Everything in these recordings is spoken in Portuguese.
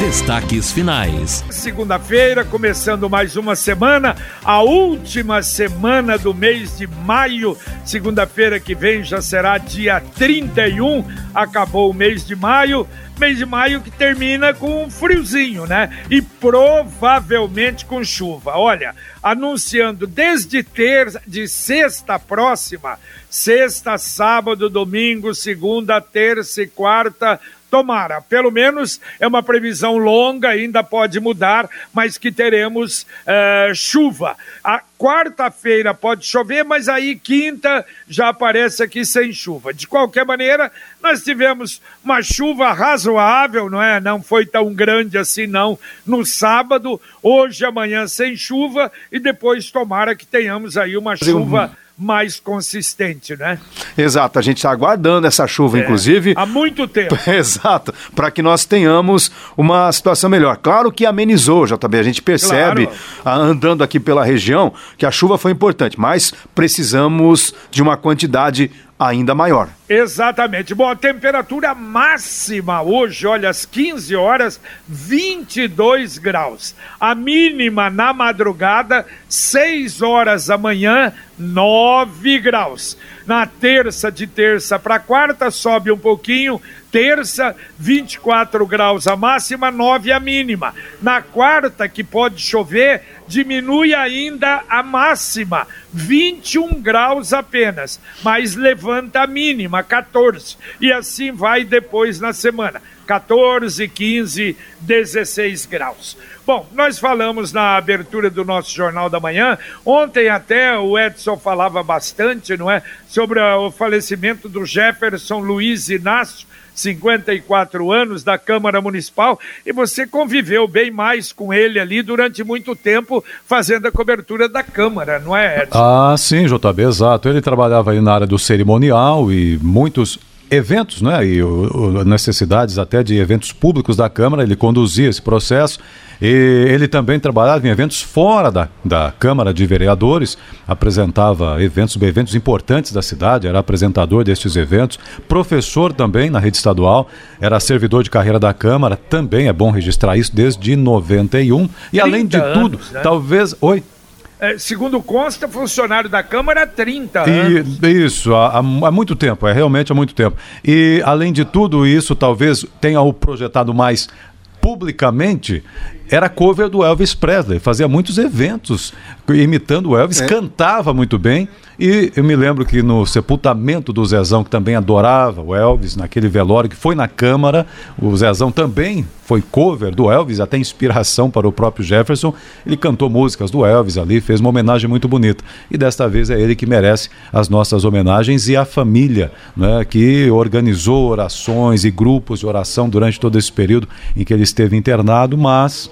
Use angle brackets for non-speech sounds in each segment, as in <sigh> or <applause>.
Destaques finais. Segunda-feira, começando mais uma semana, a última semana do mês de maio. Segunda-feira que vem já será dia 31, acabou o mês de maio. Mês de maio que termina com um friozinho, né? E provavelmente com chuva. Olha, anunciando desde terça, de sexta próxima, sexta, sábado, domingo, segunda, terça e quarta Tomara, pelo menos é uma previsão longa, ainda pode mudar, mas que teremos uh, chuva. A quarta-feira pode chover, mas aí quinta já aparece aqui sem chuva. De qualquer maneira, nós tivemos uma chuva razoável, não é? Não foi tão grande assim não no sábado, hoje amanhã sem chuva e depois tomara que tenhamos aí uma chuva mais consistente, né? Exato, a gente está aguardando essa chuva, é, inclusive. Há muito tempo. <laughs> Exato, para que nós tenhamos uma situação melhor. Claro que amenizou, JB, a gente percebe, claro. andando aqui pela região, que a chuva foi importante, mas precisamos de uma quantidade ainda maior. Exatamente. Bom, a temperatura máxima hoje, olha, às 15 horas, 22 graus. A mínima na madrugada, 6 horas da manhã, 9 graus. Na terça, de terça para quarta, sobe um pouquinho. Terça, 24 graus a máxima, 9 a mínima. Na quarta, que pode chover, diminui ainda a máxima, 21 graus apenas, mas levanta a mínima, 14. E assim vai depois na semana. 14, 15, 16 graus. Bom, nós falamos na abertura do nosso Jornal da Manhã, ontem até o Edson falava bastante, não é? Sobre o falecimento do Jefferson Luiz Inácio, 54 anos da Câmara Municipal, e você conviveu bem mais com ele ali durante muito tempo, fazendo a cobertura da Câmara, não é, Edson? Ah, sim, JB, exato. Ele trabalhava aí na área do cerimonial e muitos eventos, né, e o, o, necessidades até de eventos públicos da Câmara, ele conduzia esse processo. E ele também trabalhava em eventos fora da, da Câmara de Vereadores, apresentava eventos, eventos importantes da cidade, era apresentador destes eventos, professor também na rede estadual, era servidor de carreira da Câmara, também é bom registrar isso desde 91. E além de anos, tudo, né? talvez. Oi? É, segundo consta, funcionário da Câmara há 30 anos. E, isso, há, há, muito tempo, é realmente há muito tempo. E, além de tudo isso, talvez tenha o projetado mais publicamente era cover do Elvis Presley, fazia muitos eventos imitando o Elvis, é. cantava muito bem. E eu me lembro que no sepultamento do Zezão, que também adorava o Elvis, naquele velório que foi na Câmara, o Zezão também foi cover do Elvis, até inspiração para o próprio Jefferson. Ele cantou músicas do Elvis ali, fez uma homenagem muito bonita. E desta vez é ele que merece as nossas homenagens e a família, né, que organizou orações e grupos de oração durante todo esse período em que ele esteve internado, mas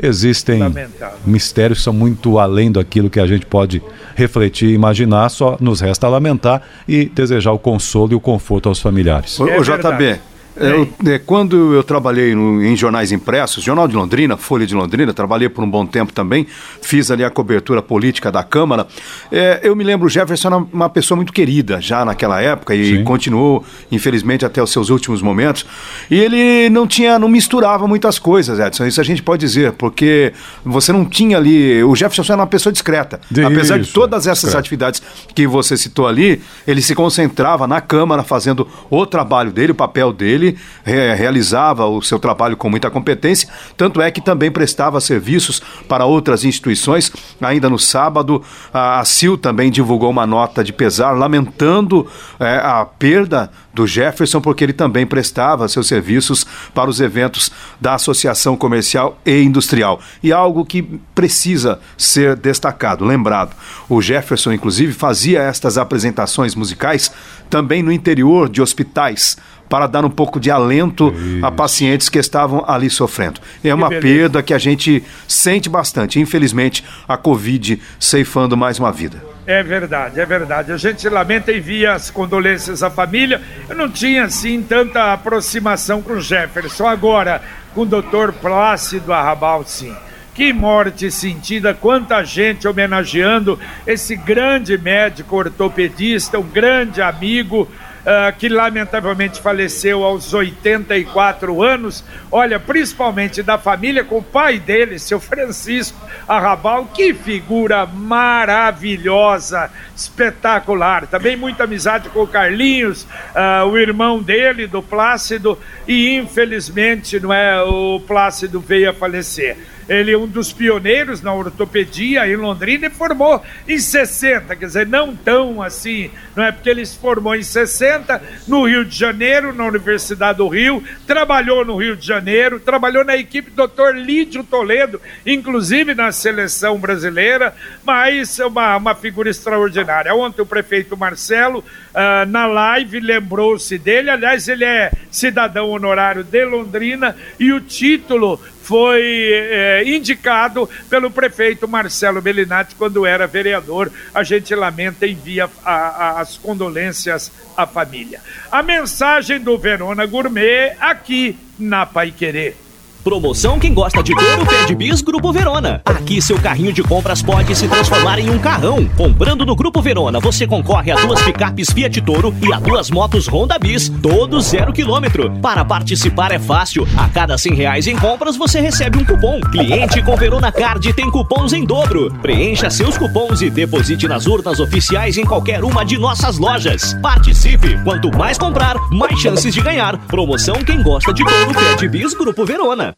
existem Lamentável. mistérios que são muito além daquilo que a gente pode refletir e imaginar, só nos resta lamentar e desejar o consolo e o conforto aos familiares. O, o JB, eu, é, quando eu trabalhei no, em jornais impressos, Jornal de Londrina, Folha de Londrina, trabalhei por um bom tempo também, fiz ali a cobertura política da Câmara. É, eu me lembro, o Jefferson era uma pessoa muito querida já naquela época e Sim. continuou, infelizmente, até os seus últimos momentos. E ele não tinha, não misturava muitas coisas, Edson. Isso a gente pode dizer, porque você não tinha ali. O Jefferson era uma pessoa discreta. De Apesar isso, de todas essas discreto. atividades que você citou ali, ele se concentrava na Câmara, fazendo o trabalho dele, o papel dele ele re realizava o seu trabalho com muita competência, tanto é que também prestava serviços para outras instituições. Ainda no sábado, a CIL também divulgou uma nota de pesar, lamentando é, a perda do Jefferson, porque ele também prestava seus serviços para os eventos da Associação Comercial e Industrial. E algo que precisa ser destacado, lembrado. O Jefferson, inclusive, fazia estas apresentações musicais também no interior de hospitais para dar um pouco de alento Isso. a pacientes que estavam ali sofrendo. É uma perda que a gente sente bastante. Infelizmente, a Covid ceifando mais uma vida. É verdade, é verdade. A gente lamenta e envia as condolências à família. Eu não tinha, assim, tanta aproximação com o Jefferson. Agora, com o doutor Plácido Arrabal, sim. Que morte sentida, quanta gente homenageando esse grande médico ortopedista, um grande amigo uh, que lamentavelmente faleceu aos 84 anos. Olha, principalmente da família, com o pai dele, seu Francisco Arrabal, que figura maravilhosa, espetacular. Também muita amizade com o Carlinhos, uh, o irmão dele, do Plácido, e infelizmente não é, o Plácido veio a falecer. Ele é um dos pioneiros na ortopedia em Londrina e formou em 60, quer dizer, não tão assim, não é porque ele se formou em 60 no Rio de Janeiro, na Universidade do Rio, trabalhou no Rio de Janeiro, trabalhou na equipe do Dr. Lídio Toledo, inclusive na seleção brasileira, mas é uma, uma figura extraordinária. Ontem o prefeito Marcelo, uh, na live, lembrou-se dele, aliás, ele é cidadão honorário de Londrina e o título foi é, indicado pelo prefeito Marcelo Bellinati quando era vereador. A gente lamenta e envia a, a, as condolências à família. A mensagem do Verona Gourmet aqui na Pai Querer. Promoção quem gosta de touro pede bis Grupo Verona. Aqui seu carrinho de compras pode se transformar em um carrão. Comprando no Grupo Verona, você concorre a duas picapes Fiat Toro e a duas motos Honda Bis, todos zero quilômetro. Para participar é fácil. A cada cem reais em compras você recebe um cupom. Cliente com Verona Card tem cupons em dobro. Preencha seus cupons e deposite nas urnas oficiais em qualquer uma de nossas lojas. Participe! Quanto mais comprar, mais chances de ganhar. Promoção quem gosta de touro pede bis Grupo Verona.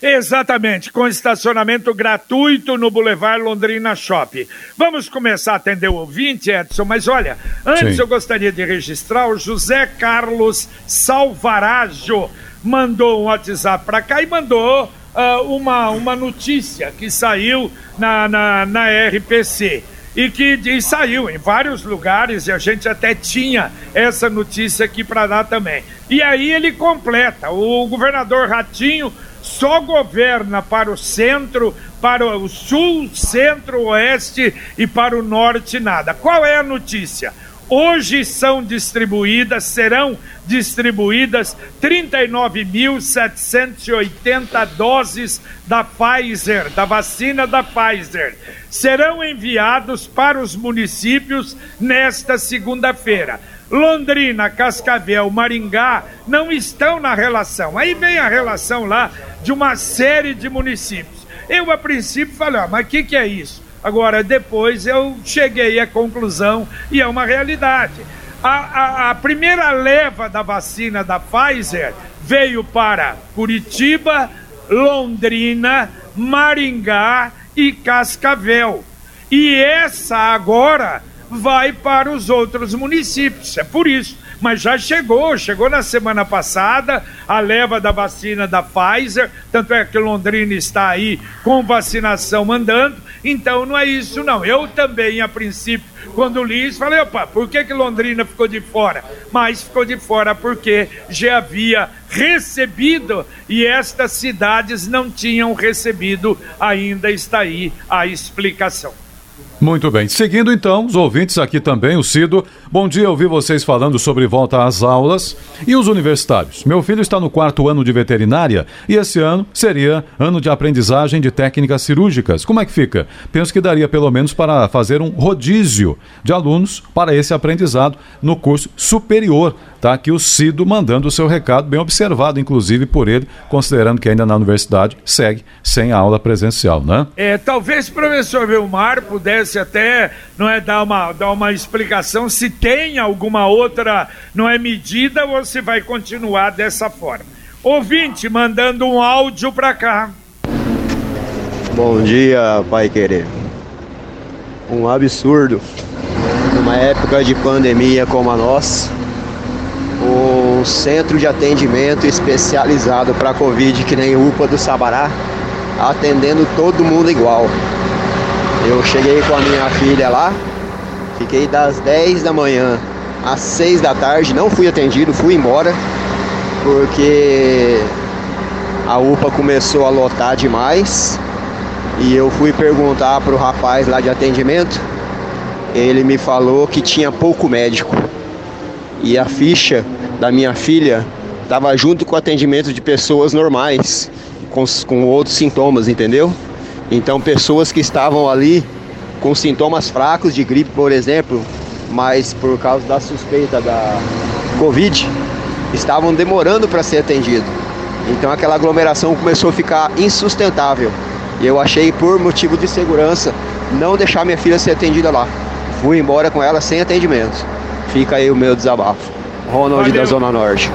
Exatamente, com estacionamento gratuito no Boulevard Londrina Shopping. Vamos começar a atender o ouvinte, Edson, mas olha, antes Sim. eu gostaria de registrar o José Carlos Salvarajo mandou um WhatsApp para cá e mandou uh, uma, uma notícia que saiu na, na, na RPC e que e saiu em vários lugares e a gente até tinha essa notícia aqui para dar também. E aí ele completa: o governador Ratinho só governa para o centro, para o sul, centro-oeste e para o norte nada. Qual é a notícia? Hoje são distribuídas, serão distribuídas 39.780 doses da Pfizer, da vacina da Pfizer. Serão enviados para os municípios nesta segunda-feira. Londrina, Cascavel, Maringá não estão na relação. Aí vem a relação lá de uma série de municípios. Eu, a princípio, falei, ah, mas o que, que é isso? Agora, depois eu cheguei à conclusão e é uma realidade. A, a, a, primeira leva da vacina da Pfizer veio para Curitiba, Londrina, Maringá e Cascavel. E essa agora vai para os outros municípios. É por isso. Mas já chegou, chegou na semana passada a leva da vacina da Pfizer, tanto é que Londrina está aí com vacinação mandando, então não é isso não. Eu também, a princípio, quando li isso, falei, opa, por que, que Londrina ficou de fora? Mas ficou de fora porque já havia recebido e estas cidades não tinham recebido, ainda está aí a explicação. Muito bem. Seguindo então, os ouvintes aqui também, o Cido. Bom dia, ouvi vocês falando sobre volta às aulas e os universitários. Meu filho está no quarto ano de veterinária e esse ano seria ano de aprendizagem de técnicas cirúrgicas. Como é que fica? Penso que daria pelo menos para fazer um rodízio de alunos para esse aprendizado no curso superior. Tá aqui o Cido mandando o seu recado, bem observado, inclusive por ele, considerando que ainda na universidade segue sem a aula presencial, né? É, talvez o professor Vilmar pudesse até não é, dar, uma, dar uma explicação se tem alguma outra não é, medida ou se vai continuar dessa forma. Ouvinte mandando um áudio para cá. Bom dia, Pai Querer. Um absurdo. Numa época de pandemia como a nossa um centro de atendimento especializado para Covid, que nem UPA do Sabará, atendendo todo mundo igual. Eu cheguei com a minha filha lá, fiquei das 10 da manhã às 6 da tarde, não fui atendido, fui embora, porque a UPA começou a lotar demais. E eu fui perguntar para o rapaz lá de atendimento, ele me falou que tinha pouco médico e a ficha da minha filha estava junto com o atendimento de pessoas normais, com, com outros sintomas, entendeu? Então, pessoas que estavam ali com sintomas fracos de gripe, por exemplo, mas por causa da suspeita da Covid, estavam demorando para ser atendido. Então aquela aglomeração começou a ficar insustentável. E eu achei por motivo de segurança não deixar minha filha ser atendida lá. Fui embora com ela sem atendimento. Fica aí o meu desabafo. Ronald Valeu. da Zona Norte.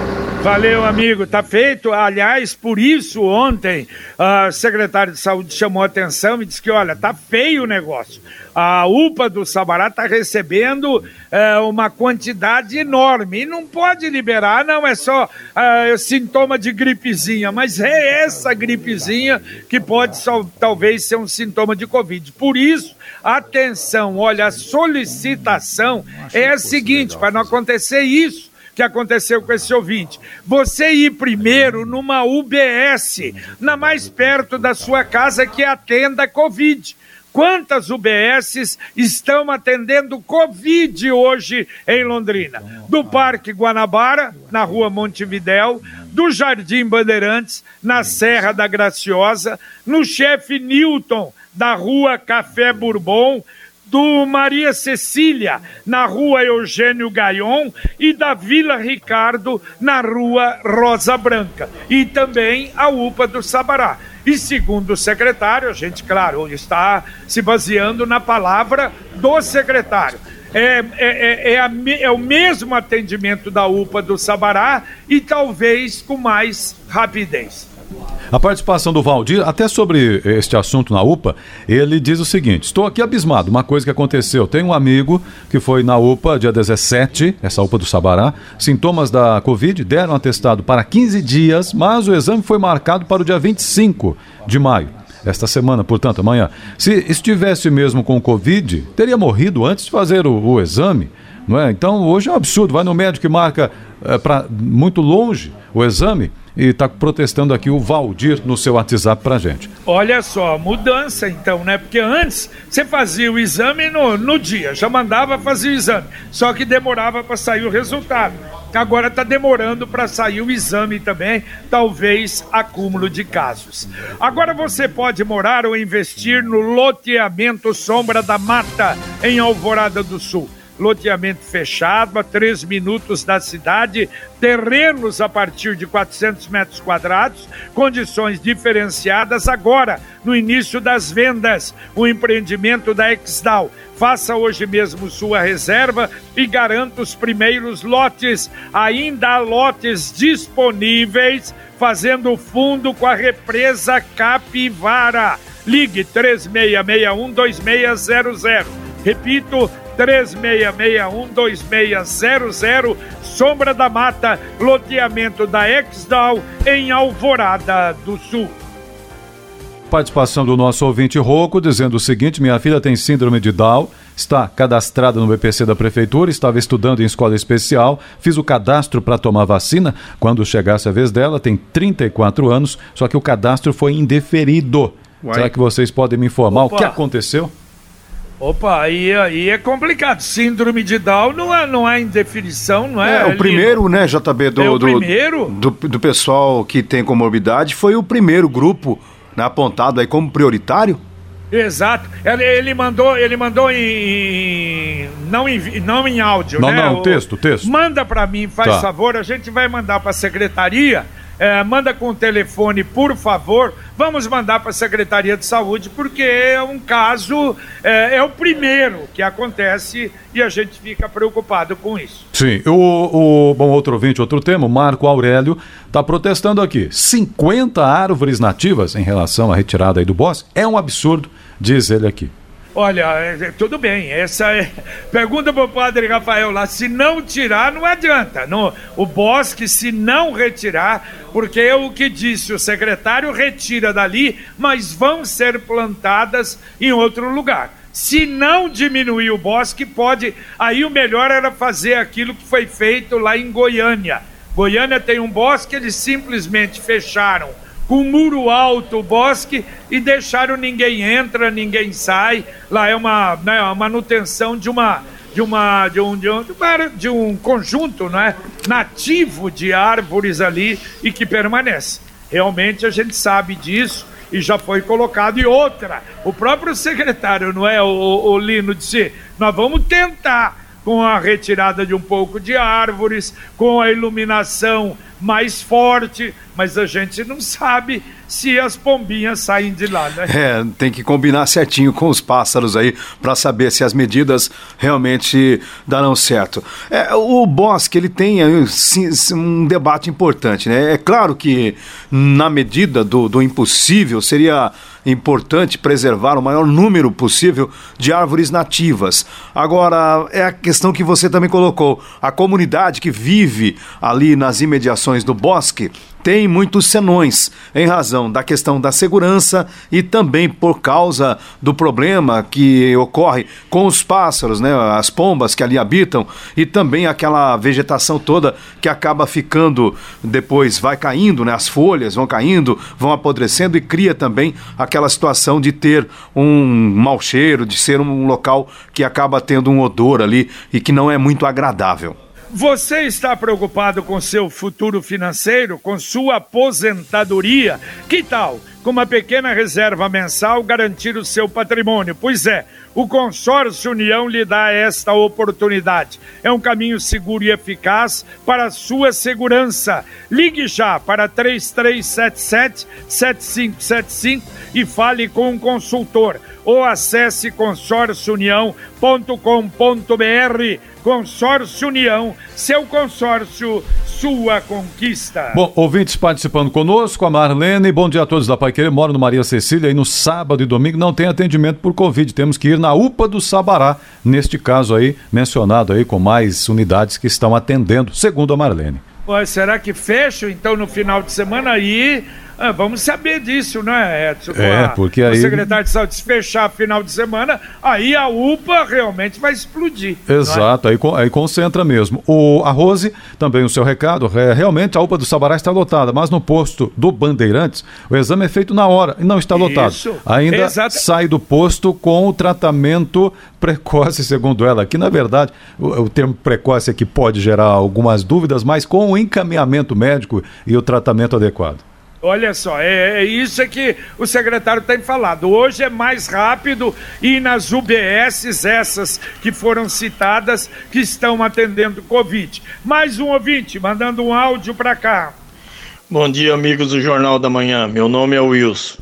Valeu, amigo. Tá feito. Aliás, por isso ontem a secretária de saúde chamou a atenção e disse que, olha, tá feio o negócio. A UPA do Sabará está recebendo é, uma quantidade enorme e não pode liberar, não é só é, sintoma de gripezinha, mas é essa gripezinha que pode só, talvez ser um sintoma de Covid. Por isso, atenção, olha, a solicitação é a seguinte, para não acontecer isso que aconteceu com esse ouvinte. Você ir primeiro numa UBS, na mais perto da sua casa que atenda Covid. Quantas UBSs estão atendendo Covid hoje em Londrina? Do Parque Guanabara, na rua Montevidéu, do Jardim Bandeirantes, na Serra da Graciosa, no chefe Newton, da rua Café Bourbon, do Maria Cecília, na rua Eugênio Gaion, e da Vila Ricardo, na rua Rosa Branca. E também a UPA do Sabará. E segundo o secretário, a gente, claro, está se baseando na palavra do secretário. É, é, é, é, a, é o mesmo atendimento da UPA do Sabará e talvez com mais rapidez. A participação do Valdir, até sobre este assunto na UPA, ele diz o seguinte: Estou aqui abismado, uma coisa que aconteceu. Tem um amigo que foi na UPA dia 17, essa UPA do Sabará, sintomas da Covid, deram atestado para 15 dias, mas o exame foi marcado para o dia 25 de maio. Esta semana, portanto, amanhã. Se estivesse mesmo com Covid, teria morrido antes de fazer o, o exame. Não é? Então, hoje é um absurdo. Vai no médico e marca é, para muito longe o exame e está protestando aqui o Valdir no seu WhatsApp para gente. Olha só, mudança então, né? Porque antes você fazia o exame no, no dia, já mandava fazer o exame, só que demorava para sair o resultado. Agora está demorando para sair o exame também, talvez acúmulo de casos. Agora você pode morar ou investir no loteamento Sombra da Mata, em Alvorada do Sul loteamento fechado a três minutos da cidade, terrenos a partir de 400 metros quadrados, condições diferenciadas agora, no início das vendas. O empreendimento da Exdal. Faça hoje mesmo sua reserva e garanta os primeiros lotes. Ainda há lotes disponíveis, fazendo fundo com a represa Capivara. Ligue 3661 2600. Repito, 3661-2600, Sombra da Mata, loteamento da Exdal, em Alvorada do Sul. Participação do nosso ouvinte Roco dizendo o seguinte: minha filha tem síndrome de Down, está cadastrada no BPC da prefeitura, estava estudando em escola especial, fiz o cadastro para tomar vacina. Quando chegasse a vez dela, tem 34 anos, só que o cadastro foi indeferido. Uai. Será que vocês podem me informar Opa. o que aconteceu? Opa, aí, aí é complicado. Síndrome de Down não é, não é indefinição, não é? É, o primeiro, né, JB, do, é o do, primeiro? Do, do, pessoal que tem comorbidade, foi o primeiro grupo né, apontado aí como prioritário. Exato. Ele, ele mandou, ele mandou em não em, não em áudio, não, né? Não, texto, texto. Manda para mim, faz tá. favor, a gente vai mandar para a secretaria é, manda com o telefone, por favor. Vamos mandar para a Secretaria de Saúde, porque é um caso, é, é, o primeiro que acontece e a gente fica preocupado com isso. Sim, o, o bom, outro ouvinte, outro tema, Marco Aurélio está protestando aqui. 50 árvores nativas em relação à retirada do bosque é um absurdo, diz ele aqui. Olha, é, é, tudo bem, essa é. <laughs> Pergunta para o padre Rafael lá, se não tirar, não adianta. No, o bosque, se não retirar, porque é o que disse o secretário, retira dali, mas vão ser plantadas em outro lugar. Se não diminuir o bosque, pode. Aí o melhor era fazer aquilo que foi feito lá em Goiânia. Goiânia tem um bosque, eles simplesmente fecharam com muro alto o bosque e deixaram ninguém entra, ninguém sai. Lá é uma, né, manutenção de uma de uma de um, de um, de um conjunto né, nativo de árvores ali e que permanece. Realmente a gente sabe disso e já foi colocado. E outra, o próprio secretário, não é, o, o Lino, disse: nós vamos tentar com a retirada de um pouco de árvores, com a iluminação mais forte, mas a gente não sabe se as pombinhas saem de lá, né? É, tem que combinar certinho com os pássaros aí para saber se as medidas realmente darão certo. É, o Bosque, ele tem um debate importante, né? É claro que na medida do, do impossível seria importante preservar o maior número possível de árvores nativas. Agora, é a questão que você também colocou. A comunidade que vive ali nas imediações do bosque tem muitos senões, em razão da questão da segurança e também por causa do problema que ocorre com os pássaros, né, as pombas que ali habitam e também aquela vegetação toda que acaba ficando depois vai caindo, né, as folhas vão caindo, vão apodrecendo e cria também aquela situação de ter um mau cheiro, de ser um local que acaba tendo um odor ali e que não é muito agradável. Você está preocupado com seu futuro financeiro, com sua aposentadoria? Que tal, com uma pequena reserva mensal, garantir o seu patrimônio? Pois é, o Consórcio União lhe dá esta oportunidade. É um caminho seguro e eficaz para a sua segurança. Ligue já para 3377-7575 e fale com um consultor ou acesse consórciounião.com.br. Consórcio União, seu consórcio, sua conquista. Bom, ouvintes participando conosco, a Marlene, bom dia a todos da Pai moro no Maria Cecília e no sábado e domingo não tem atendimento por Covid, temos que ir na UPA do Sabará, neste caso aí, mencionado aí com mais unidades que estão atendendo, segundo a Marlene. Será que fecham então no final de semana aí? Ah, vamos saber disso, né, Edson? É, porque aí... O secretário de saúde se fechar final de semana, aí a UPA realmente vai explodir. É? Exato, é? aí, aí concentra mesmo. O, a Rose, também o seu recado, é, realmente a UPA do Sabará está lotada, mas no posto do Bandeirantes, o exame é feito na hora e não está lotado. Isso, Ainda exato. sai do posto com o tratamento precoce, segundo ela. Que, na verdade, o, o termo precoce aqui pode gerar algumas dúvidas, mas com o encaminhamento médico e o tratamento adequado. Olha só, é, é, isso é que o secretário tem falado. Hoje é mais rápido e nas UBSs, essas que foram citadas, que estão atendendo Covid. Mais um ouvinte mandando um áudio para cá. Bom dia, amigos do Jornal da Manhã. Meu nome é Wilson.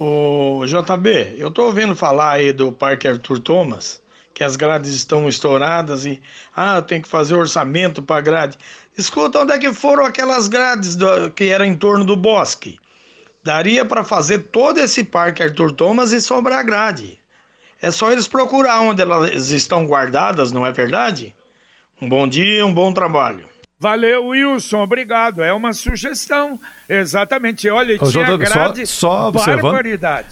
O JB, eu estou ouvindo falar aí do Parque Arthur Thomas que as grades estão estouradas e ah, tem que fazer orçamento para grade. Escuta, onde é que foram aquelas grades do, que era em torno do bosque? Daria para fazer todo esse parque Arthur Thomas e sobrar grade. É só eles procurar onde elas estão guardadas, não é verdade? Um bom dia, um bom trabalho. Valeu, Wilson, obrigado. É uma sugestão. Exatamente. Olha, Ô, tinha grade só, só observando,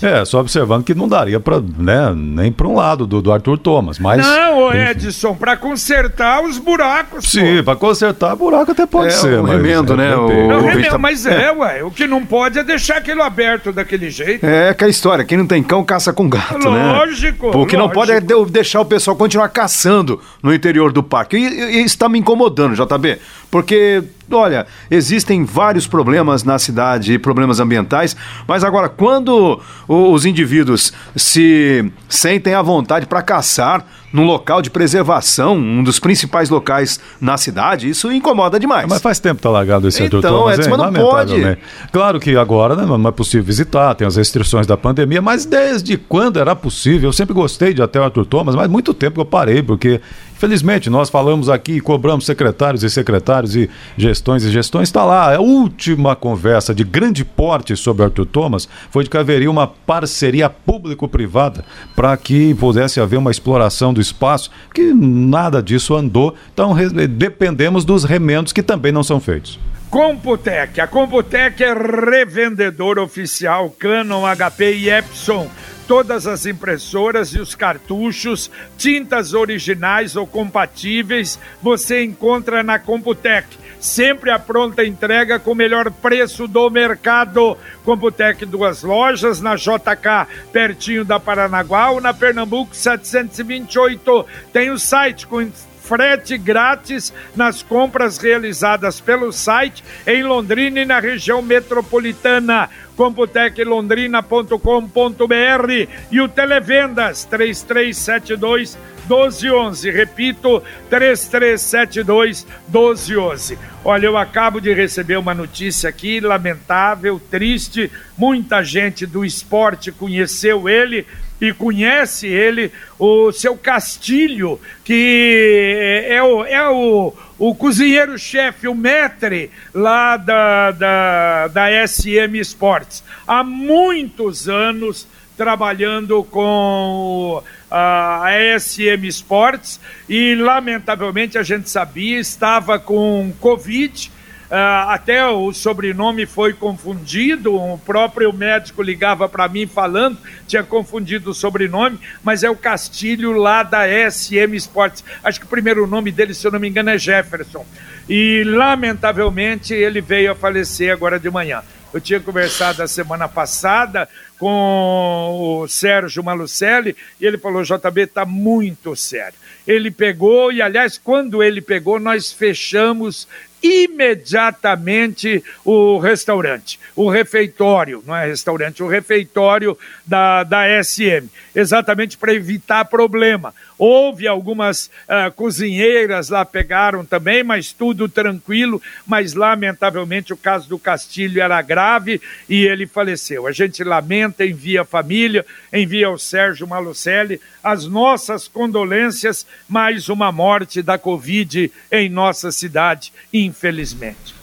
É, só observando que não daria para né, nem para um lado do, do Arthur Thomas, mas... Não, Edson, para consertar os buracos. Sim, para consertar buraco até pode é, ser. O remendo, é, né? O, não, remendo, mas é, é, ué. O que não pode é deixar aquilo aberto daquele jeito. É aquela história, quem não tem cão caça com gato, lógico, né? Lógico. O que não pode é deixar o pessoal continuar caçando no interior do parque. E, e, e está me incomodando, JB. Porque, olha, existem vários problemas na cidade, problemas ambientais, mas agora, quando os indivíduos se sentem à vontade para caçar num local de preservação, um dos principais locais na cidade, isso incomoda demais. Mas faz tempo que tá largado esse então, Thomas, Edson, mas não pode. Claro que agora né, não é possível visitar, tem as restrições da pandemia, mas desde quando era possível? Eu sempre gostei de até o Arthur Thomas, mas muito tempo que eu parei, porque Felizmente, nós falamos aqui, cobramos secretários e secretários e gestões e gestões. Está lá, a última conversa de grande porte sobre Arthur Thomas foi de que haveria uma parceria público-privada para que pudesse haver uma exploração do espaço, que nada disso andou. Então, dependemos dos remendos que também não são feitos. Computec. A Computec é revendedor oficial Canon, HP e Epson todas as impressoras e os cartuchos, tintas originais ou compatíveis, você encontra na Computec. Sempre a pronta entrega com o melhor preço do mercado. Computec, duas lojas, na JK, pertinho da Paranaguá, ou na Pernambuco 728. Tem o site com frete grátis nas compras realizadas pelo site em Londrina e na região metropolitana computeclondrina.com.br e o Televendas 3372 1211. Repito, 3372 1211. Olha, eu acabo de receber uma notícia aqui lamentável, triste. Muita gente do esporte conheceu ele e conhece ele, o seu Castilho, que é o, é o, o cozinheiro-chefe, o metre lá da, da, da SM Sports. Há muitos anos trabalhando com a SM Sports e, lamentavelmente, a gente sabia, estava com Covid. Uh, até o sobrenome foi confundido, o próprio médico ligava para mim falando, tinha confundido o sobrenome, mas é o Castilho lá da SM Sports. Acho que o primeiro nome dele, se eu não me engano, é Jefferson. E lamentavelmente ele veio a falecer agora de manhã. Eu tinha conversado a semana passada com o Sérgio Malucelli e ele falou: JB, está muito sério. Ele pegou, e aliás, quando ele pegou, nós fechamos imediatamente o restaurante, o refeitório, não é restaurante, o refeitório da, da SM, exatamente para evitar problema. Houve algumas uh, cozinheiras lá pegaram também, mas tudo tranquilo. Mas lamentavelmente o caso do Castilho era grave e ele faleceu. A gente lamenta, envia a família, envia ao Sérgio Malucelli as nossas condolências. Mais uma morte da Covid em nossa cidade.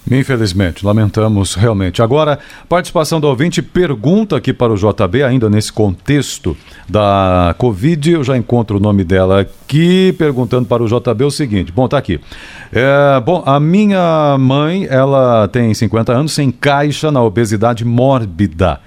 Infelizmente, lamentamos realmente. Agora, participação do ouvinte pergunta aqui para o JB, ainda nesse contexto da Covid, eu já encontro o nome dela aqui, perguntando para o JB o seguinte. Bom, tá aqui. É, bom, a minha mãe, ela tem 50 anos, se encaixa na obesidade mórbida.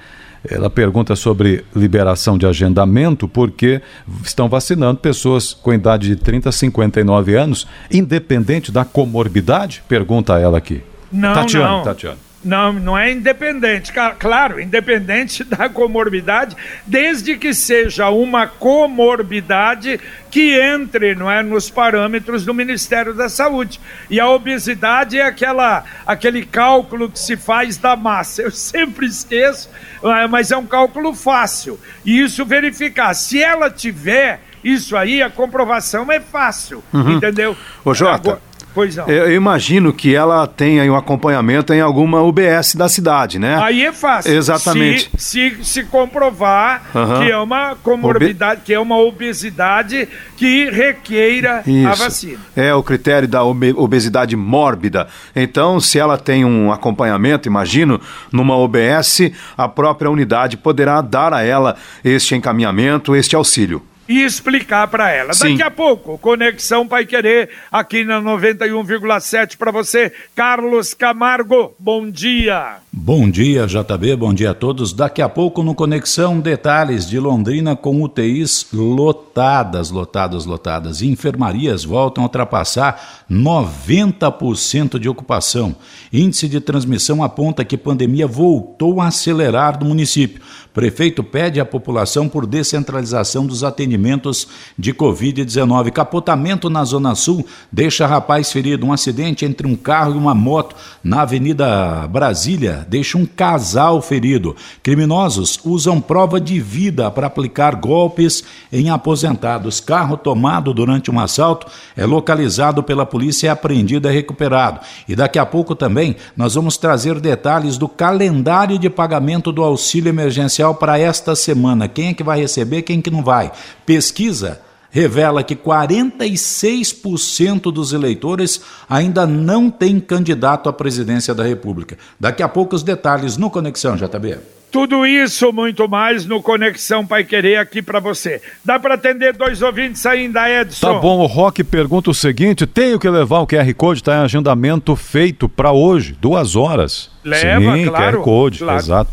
Ela pergunta sobre liberação de agendamento, porque estão vacinando pessoas com idade de 30 a 59 anos, independente da comorbidade? Pergunta ela aqui. Não, Tatiana, não. Tatiana. Não, não é independente. Claro, independente <laughs> da comorbidade, desde que seja uma comorbidade que entre não é, nos parâmetros do Ministério da Saúde. E a obesidade é aquela, aquele cálculo que se faz da massa. Eu sempre esqueço, é, mas é um cálculo fácil. E isso verificar. Se ela tiver isso aí, a comprovação é fácil. Uhum. Entendeu? Ô, Jota. Agora, Pois não. Eu, imagino que ela tenha um acompanhamento em alguma UBS da cidade, né? Aí é fácil. Exatamente. Se, se, se comprovar uhum. que é uma comorbidade, que é uma obesidade que requeira Isso. a vacina. É o critério da obesidade mórbida. Então, se ela tem um acompanhamento, imagino, numa OBS, a própria unidade poderá dar a ela este encaminhamento, este auxílio e explicar para ela. Sim. Daqui a pouco, Conexão Pai Querer, aqui na 91,7 para você. Carlos Camargo, bom dia. Bom dia, JB, bom dia a todos. Daqui a pouco no Conexão, detalhes de Londrina com UTIs lotadas, lotadas, lotadas. Enfermarias voltam a ultrapassar 90% de ocupação. Índice de transmissão aponta que pandemia voltou a acelerar no município. Prefeito pede à população por descentralização dos atendimentos de Covid-19. Capotamento na Zona Sul deixa rapaz ferido. Um acidente entre um carro e uma moto na Avenida Brasília deixa um casal ferido. Criminosos usam prova de vida para aplicar golpes em aposentados. Carro tomado durante um assalto é localizado pela polícia e apreendido e recuperado. E daqui a pouco também nós vamos trazer detalhes do calendário de pagamento do auxílio emergencial para esta semana. Quem é que vai receber, quem é que não vai? Pesquisa revela que 46% dos eleitores ainda não têm candidato à presidência da República. Daqui a pouco os detalhes no Conexão JB. Tudo isso, muito mais no Conexão Pai Querer aqui para você. Dá para atender dois ouvintes ainda, Edson? Tá bom, o Rock pergunta o seguinte: tenho que levar o QR Code, está em agendamento feito para hoje, duas horas. Leva, Sim, claro. QR Code, claro. exato.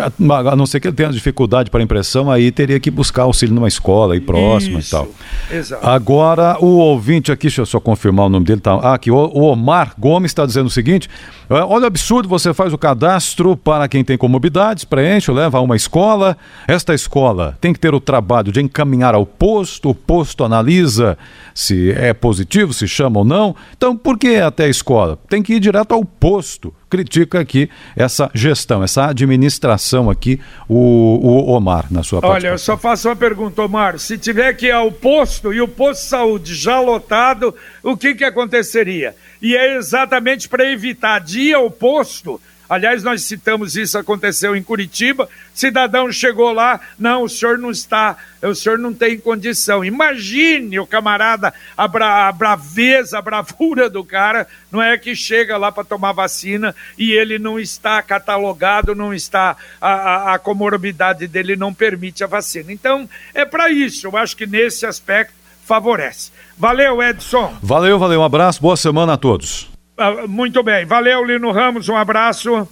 A não ser que ele tenha dificuldade para impressão, aí teria que buscar auxílio numa escola aí próxima Isso. e tal. Exato. Agora, o ouvinte aqui, deixa eu só confirmar o nome dele. Tá, ah, aqui, o, o Omar Gomes está dizendo o seguinte: olha o absurdo, você faz o cadastro para quem tem comorbidades, preenche, leva a uma escola. Esta escola tem que ter o trabalho de encaminhar ao posto, o posto analisa se é positivo, se chama ou não. Então, por que até a escola? Tem que ir direto ao posto critica aqui essa gestão, essa administração aqui, o, o Omar, na sua Olha, eu só faço uma pergunta, Omar. Se tiver que ir ao posto e o posto de saúde já lotado, o que, que aconteceria? E é exatamente para evitar de ir ao posto Aliás, nós citamos isso, aconteceu em Curitiba. Cidadão chegou lá, não, o senhor não está, o senhor não tem condição. Imagine o camarada, a, bra, a braveza, a bravura do cara, não é que chega lá para tomar vacina e ele não está catalogado, não está, a, a, a comorbidade dele não permite a vacina. Então, é para isso, eu acho que nesse aspecto favorece. Valeu, Edson. Valeu, valeu, um abraço, boa semana a todos. Ah, muito bem. Valeu, Lino Ramos. Um abraço.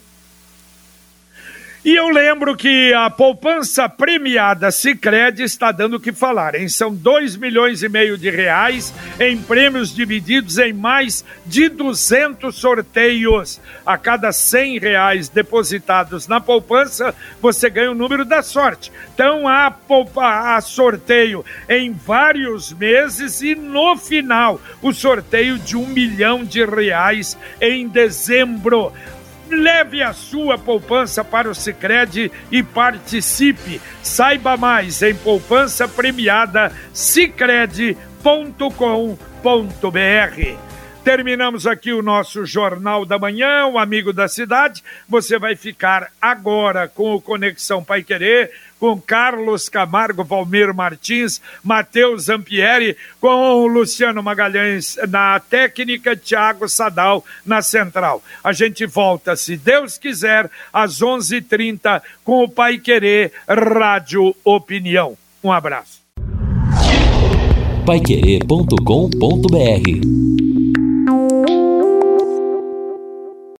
E eu lembro que a poupança premiada Sicredi está dando o que falar, hein? São 2 milhões e meio de reais em prêmios divididos em mais de 200 sorteios. A cada 100 reais depositados na poupança, você ganha o número da sorte. Então há, poupa, há sorteio em vários meses e no final o sorteio de um milhão de reais em dezembro. Leve a sua poupança para o Sicredi e participe. Saiba mais em poupança premiada sicredi.com.br. Terminamos aqui o nosso Jornal da Manhã, o Amigo da Cidade. Você vai ficar agora com o Conexão Pai Querer com Carlos Camargo, Valmir Martins, Matheus Zampieri, com Luciano Magalhães na técnica, Tiago Sadal na central. A gente volta, se Deus quiser, às 11:30 h 30 com o Pai Querer Rádio Opinião. Um abraço. Paiquerê.com.br